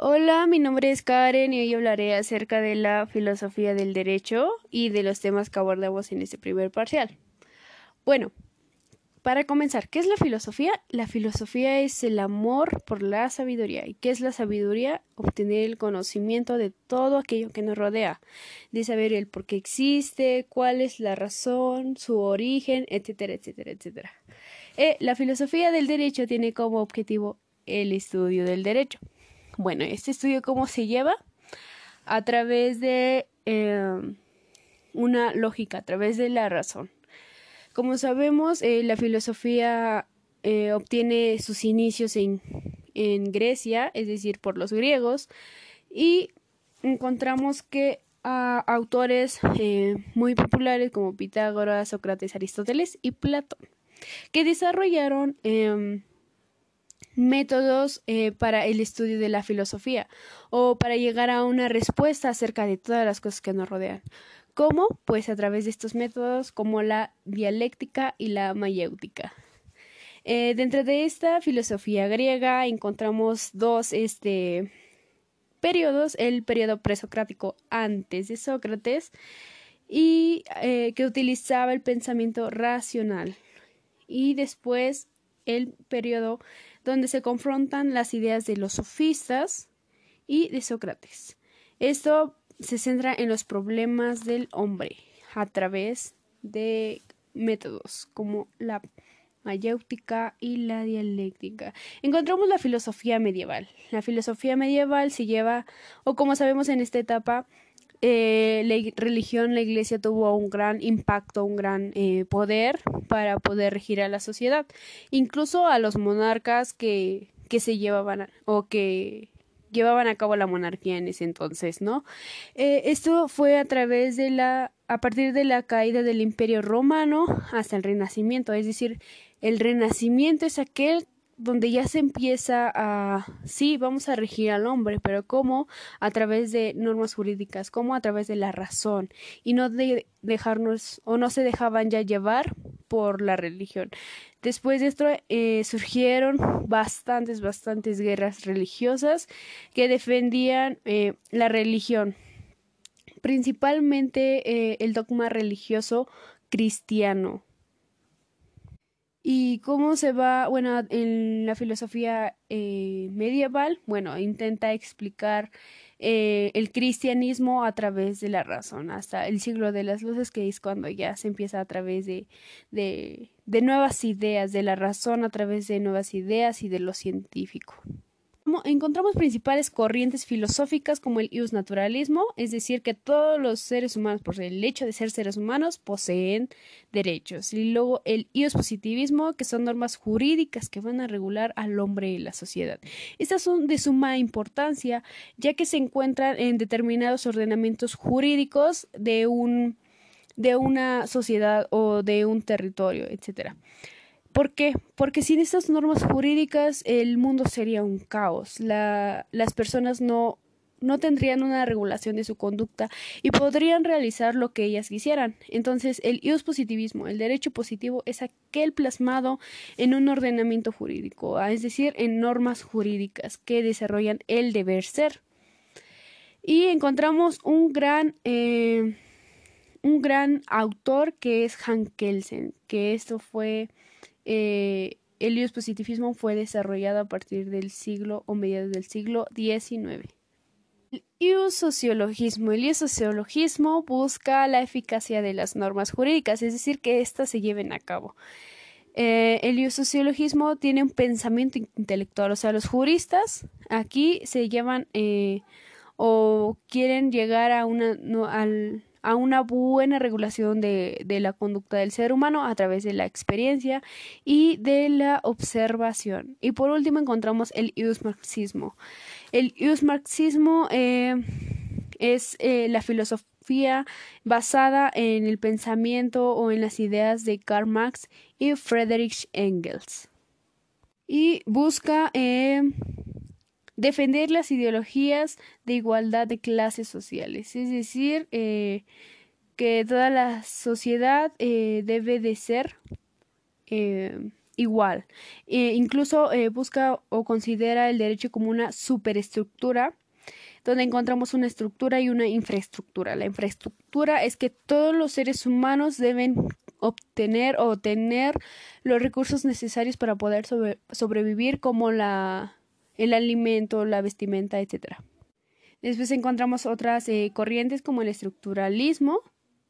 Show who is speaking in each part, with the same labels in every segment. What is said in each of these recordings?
Speaker 1: Hola, mi nombre es Karen y hoy hablaré acerca de la filosofía del derecho y de los temas que abordamos en este primer parcial. Bueno, para comenzar, ¿qué es la filosofía? La filosofía es el amor por la sabiduría. ¿Y qué es la sabiduría? Obtener el conocimiento de todo aquello que nos rodea, de saber el por qué existe, cuál es la razón, su origen, etcétera, etcétera, etcétera. Eh, la filosofía del derecho tiene como objetivo el estudio del derecho. Bueno, este estudio cómo se lleva a través de eh, una lógica, a través de la razón. Como sabemos, eh, la filosofía eh, obtiene sus inicios en, en, Grecia, es decir, por los griegos, y encontramos que a autores muy populares como Pitágoras, Sócrates, Aristóteles y Platón, que desarrollaron em, métodos eh, para el estudio de la filosofía o para llegar a una respuesta acerca de todas las cosas que nos rodean. ¿Cómo? Pues a través de estos métodos como la dialéctica y la mayéutica. Eh, dentro de esta filosofía griega encontramos dos este, periodos, el periodo presocrático antes de Sócrates y eh, que utilizaba el pensamiento racional y después el periodo donde se confrontan las ideas de los sofistas y de Sócrates. Esto se centra en los problemas del hombre a través de métodos como la mayéutica y la dialéctica. Encontramos la filosofía medieval. La filosofía medieval se lleva, o como sabemos en esta etapa, eh, la religión, la iglesia tuvo un gran impacto, un gran eh, poder para poder regir a la sociedad, incluso a los monarcas que, que se llevaban o que llevaban a cabo la monarquía en ese entonces, ¿no? Eh, esto fue a través de la, a partir de la caída del Imperio Romano hasta el Renacimiento, es decir, el Renacimiento es aquel donde ya se empieza a, sí, vamos a regir al hombre, pero ¿cómo? A través de normas jurídicas, ¿cómo? A través de la razón y no de dejarnos o no se dejaban ya llevar por la religión. Después de esto eh, surgieron bastantes, bastantes guerras religiosas que defendían eh, la religión, principalmente eh, el dogma religioso cristiano ¿Y cómo se va? Bueno, en la filosofía eh, medieval, bueno, intenta explicar eh, el cristianismo a través de la razón, hasta el siglo de las luces, que es cuando ya se empieza a través de, de, de nuevas ideas, de la razón a través de nuevas ideas y de lo científico encontramos principales corrientes filosóficas como el ius naturalismo, es decir, que todos los seres humanos, por el hecho de ser seres humanos, poseen derechos. Y luego el ius positivismo, que son normas jurídicas que van a regular al hombre y la sociedad. Estas son de suma importancia, ya que se encuentran en determinados ordenamientos jurídicos de un de una sociedad o de un territorio, etcétera. ¿Por qué? Porque sin estas normas jurídicas el mundo sería un caos. La, las personas no, no tendrían una regulación de su conducta y podrían realizar lo que ellas quisieran. Entonces, el ius positivismo, el derecho positivo, es aquel plasmado en un ordenamiento jurídico, es decir, en normas jurídicas que desarrollan el deber ser. Y encontramos un gran, eh, un gran autor que es Han Kelsen, que esto fue eh, el positivismo fue desarrollado a partir del siglo o mediados del siglo XIX. El sociologismo. El sociologismo busca la eficacia de las normas jurídicas, es decir, que éstas se lleven a cabo. Eh, el sociologismo tiene un pensamiento intelectual, o sea, los juristas aquí se llevan eh, o quieren llegar a una, al, a una buena regulación de, de, la conducta del ser humano a través de la experiencia y de la observación. Y por último encontramos el marxismo. El marxismo eh, es eh, la filosofía basada en el pensamiento o en las ideas de Karl Marx y Friedrich Engels. Y busca eh, defender las ideologías de igualdad de clases sociales, es decir, eh, que toda la sociedad eh, debe de ser eh, igual. Incluso busca o considera el derecho como una superestructura donde encontramos una estructura y una infraestructura. La infraestructura es que todos los seres humanos deben obtener o tener los recursos necesarios para poder sobrevivir como la, el alimento, la vestimenta, etc. Después encontramos otras eh, corrientes como el estructuralismo,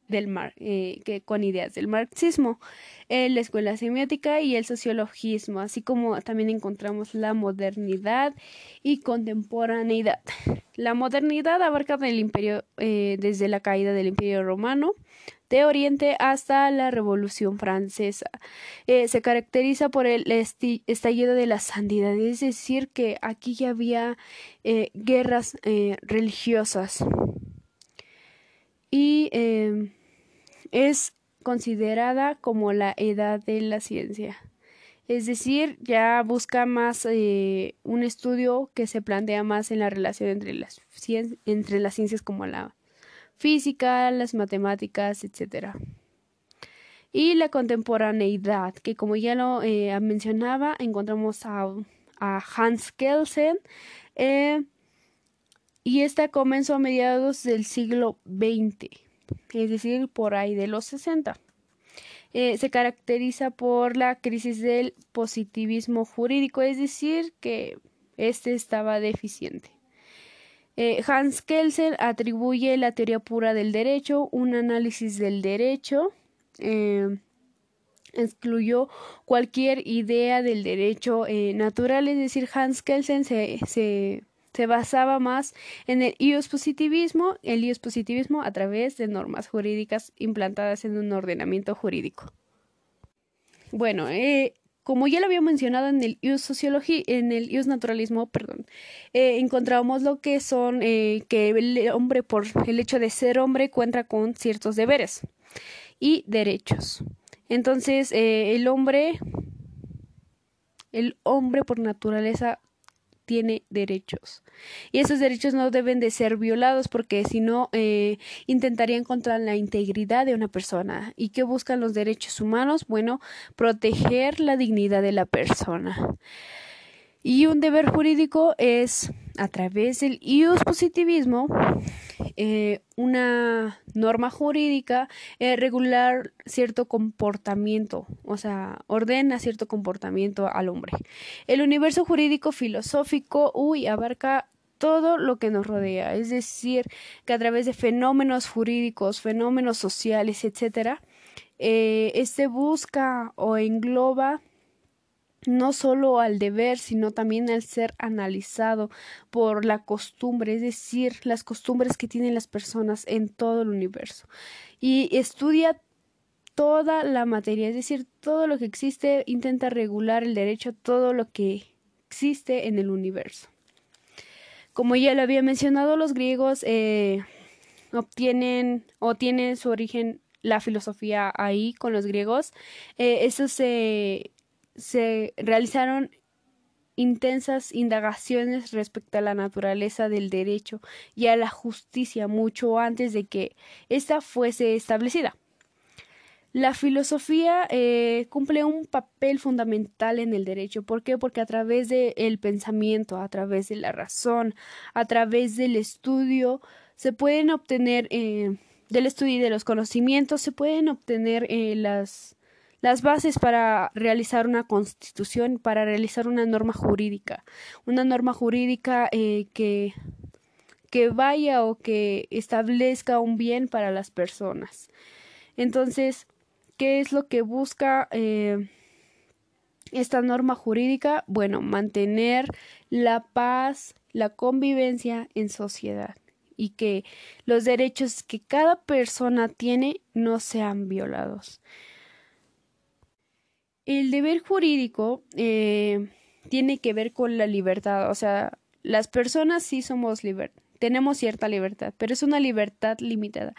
Speaker 1: del mar, eh, que, con ideas del marxismo, eh, la escuela semiótica y el sociologismo, así como también encontramos la modernidad y contemporaneidad. La modernidad abarca del imperio, eh, desde la caída del imperio romano de Oriente hasta la Revolución Francesa. se caracteriza por el estallido de la santidad, es decir, que aquí ya había guerras religiosas. Y es considerada como la edad de la ciencia. Es decir, ya busca más eh, un estudio que se plantea más en la relación entre las, entre las ciencias como la física, las matemáticas, etc. Y la contemporaneidad, que como ya lo eh, mencionaba, encontramos a, Hans Kelsen, eh, y esta comenzó a mediados del siglo XX es decir, por ahí de los 60. Eh, se caracteriza por la crisis del positivismo jurídico, es decir, que este estaba deficiente. Eh, Hans Kelsen atribuye la teoría pura del derecho, un análisis del derecho, eh, excluyó cualquier idea del derecho natural, es decir, Hans Kelsen se, se se basaba más en el ius positivismo, el ius positivismo a través de normas jurídicas implantadas en un ordenamiento jurídico. Bueno, eh, como ya lo había mencionado en el ius sociología, en el ius naturalismo, perdón, eh, encontramos lo que son eh, que el hombre por el hecho de ser hombre cuenta con ciertos deberes y derechos. Entonces, el hombre, el hombre por naturaleza tiene derechos. Y esos derechos no deben de ser violados porque si no eh, intentarían contra la integridad de una persona. ¿Y qué buscan los derechos humanos? Bueno, proteger la dignidad de la persona. Y un deber jurídico es, a través del ius positivismo, eh, una norma jurídica eh, regular cierto comportamiento, o sea, ordena cierto comportamiento al hombre. El universo jurídico filosófico, abarca todo lo que nos rodea, es decir, que a través de fenómenos jurídicos, fenómenos sociales, etcétera, eh, este busca o engloba no solo al deber, sino también al ser analizado por la costumbre, es decir, las costumbres que tienen las personas en todo el universo. Y estudia toda la materia, es decir, todo lo que existe, intenta regular el derecho todo lo que existe en el universo. Como ya lo había mencionado, los griegos eh, obtienen o tienen su origen la filosofía ahí con los griegos. Eh, eso se se realizaron intensas indagaciones respecto a la naturaleza del derecho y a la justicia mucho antes de que ésta fuese establecida. La filosofía eh, cumple un papel fundamental en el derecho. ¿Por qué? Porque a través del pensamiento, a través de la razón, a través del estudio, se pueden obtener, eh, del estudio y de los conocimientos, se pueden obtener eh, las las bases para realizar una constitución, para realizar una norma jurídica, una norma jurídica eh, que, que vaya o que establezca un bien para las personas. Entonces, ¿qué es lo que busca eh, esta norma jurídica? Bueno, mantener la paz, la convivencia en sociedad y que los derechos que cada persona tiene no sean violados. El deber jurídico eh, tiene que ver con la libertad, o sea, las personas sí somos libertad tenemos cierta libertad, pero es una libertad limitada,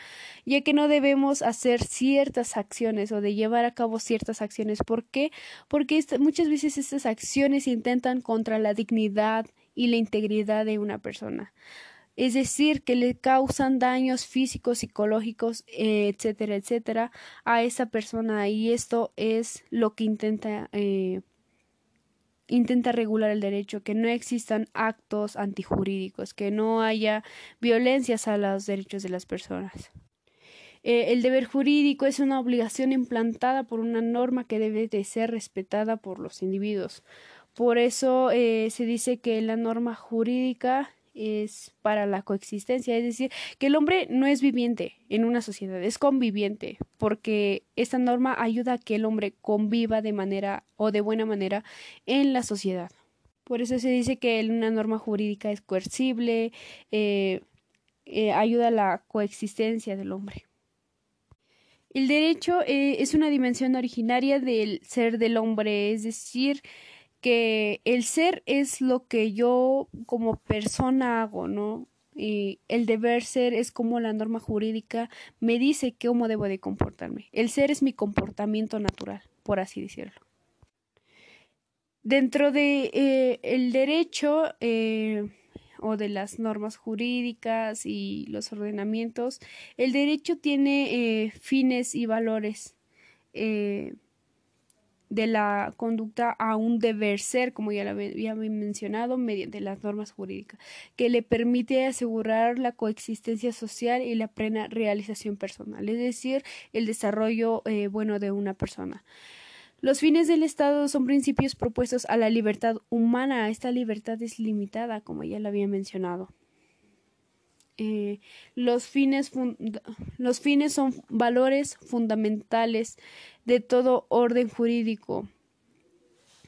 Speaker 1: ya que no debemos hacer ciertas acciones o de llevar a cabo ciertas acciones. ¿Por qué? Porque muchas veces estas acciones intentan contra la dignidad y la integridad de una persona. Es decir, que le causan daños físicos, psicológicos, etcétera, etcétera, a esa persona y esto es lo que intenta eh, intenta regular el derecho, que no existan actos antijurídicos, que no haya violencias a los derechos de las personas. Eh, el deber jurídico es una obligación implantada por una norma que debe de ser respetada por los individuos. Por eso eh, se dice que la norma jurídica es para la coexistencia, es decir, que el hombre no es viviente en una sociedad, es conviviente, porque esta norma ayuda a que el hombre conviva de manera o de buena manera en la sociedad. Por eso se dice que una norma jurídica es coercible, eh, eh, ayuda a la coexistencia del hombre. El derecho eh, es una dimensión originaria del ser del hombre, es decir, que el ser es lo que yo como persona hago, ¿no? Y el deber ser es como la norma jurídica me dice cómo debo de comportarme. El ser es mi comportamiento natural, por así decirlo. Dentro de eh, el derecho eh, o de las normas jurídicas y los ordenamientos, el derecho tiene eh, fines y valores de la conducta a un deber ser, como ya lo había mencionado, mediante las normas jurídicas, que le permite asegurar la coexistencia social y la plena realización personal, es decir, el desarrollo eh, bueno de una persona. Los fines del Estado son principios propuestos a la libertad humana. Esta libertad es limitada, como ya lo había mencionado. Eh, los, fines los fines son valores fundamentales de todo orden jurídico.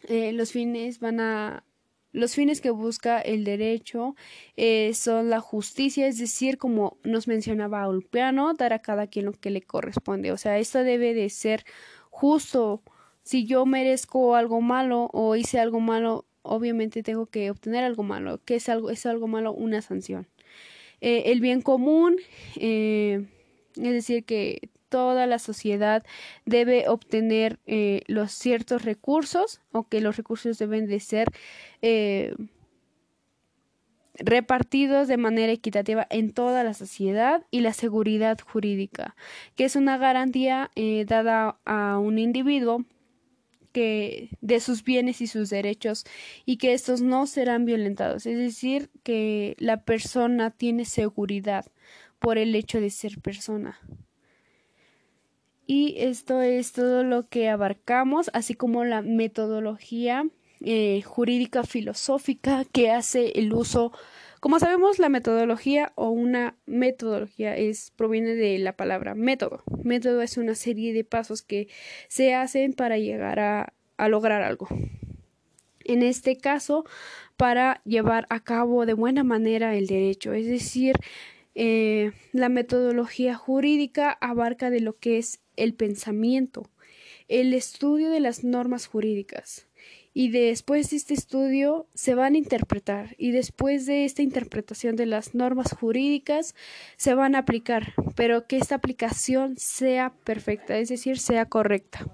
Speaker 1: Eh, los fines van a los fines que busca el derecho eh, son la justicia, es decir, como nos mencionaba Ulpiano, dar a cada quien lo que le corresponde. O sea, esto debe de ser justo. Si yo merezco algo malo o hice algo malo, obviamente tengo que obtener algo malo. ¿Qué es algo? Es algo malo, una sanción. Eh, el bien común, eh, es decir, que toda la sociedad debe obtener eh, los ciertos recursos o que los recursos deben de ser repartidos de manera equitativa en toda la sociedad y la seguridad jurídica, que es una garantía dada a un individuo que de sus bienes y sus derechos y que estos no serán violentados, es decir, que la persona tiene seguridad por el hecho de ser persona. Y esto es todo lo que abarcamos, así como la metodología eh, jurídica filosófica que hace el uso como sabemos, la metodología o una metodología es proviene de la palabra método. Método es una serie de pasos que se hacen para llegar a, lograr algo. En este caso, para llevar a cabo de buena manera el derecho, es decir, eh, la metodología jurídica abarca de lo que es el pensamiento, el estudio de las normas jurídicas, y después de este estudio se van a interpretar y después de esta interpretación de las normas jurídicas se van a aplicar, pero que esta aplicación sea perfecta, es decir, sea correcta.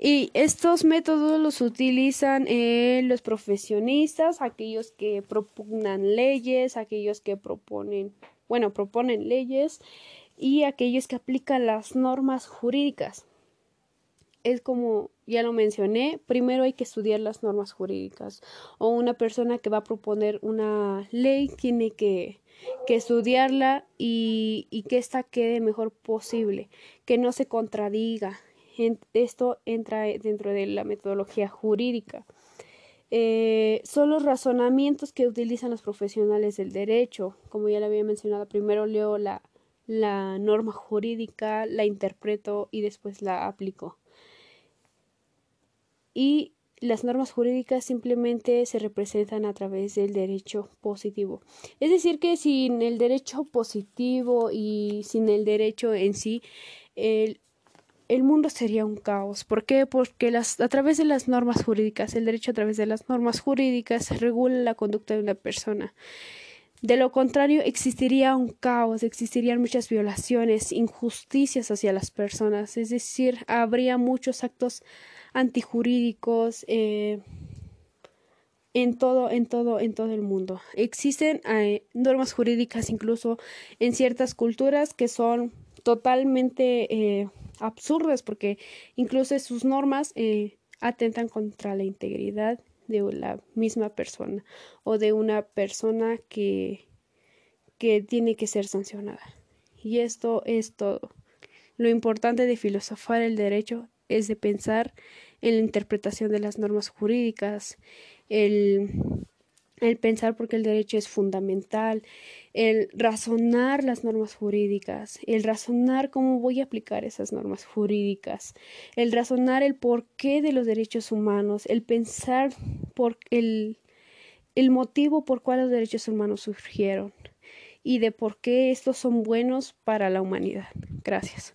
Speaker 1: Y estos métodos los utilizan eh, los profesionistas, aquellos que propugnan leyes, aquellos que proponen, bueno, proponen leyes y aquellos que aplican las normas jurídicas es como ya lo mencioné, primero hay que estudiar las normas jurídicas o una persona que va a proponer una ley tiene que, que estudiarla y, y, que ésta quede mejor posible, que no se contradiga. Esto entra dentro de la metodología jurídica. Eh, son los razonamientos que utilizan los profesionales del derecho. Como ya le había mencionado, primero leo la, la norma jurídica, la interpreto y después la aplico y las normas jurídicas simplemente se representan a través del derecho positivo. Es decir, que sin el derecho positivo y sin el derecho en sí, el, el mundo sería un caos. ¿Por qué? Porque las, a través de las normas jurídicas, el derecho a través de las normas jurídicas regula la conducta de una persona. De lo contrario, existiría un caos, existirían muchas violaciones, injusticias hacia las personas, es decir, habría muchos actos antijurídicos, eh, en todo, en todo, en todo el mundo. Existen eh, normas jurídicas incluso en ciertas culturas que son totalmente eh, absurdas porque incluso sus normas atentan contra la integridad de la misma persona o de una persona que, que tiene que ser sancionada. Y esto es todo. Lo importante de filosofar el derecho es de pensar en la interpretación de las normas jurídicas, el, el pensar porque el derecho es fundamental, el razonar las normas jurídicas, el razonar cómo voy a aplicar esas normas jurídicas, el razonar el porqué de los derechos humanos, el pensar por el, el motivo por cual los derechos humanos surgieron y de por qué estos son buenos para la humanidad. Gracias.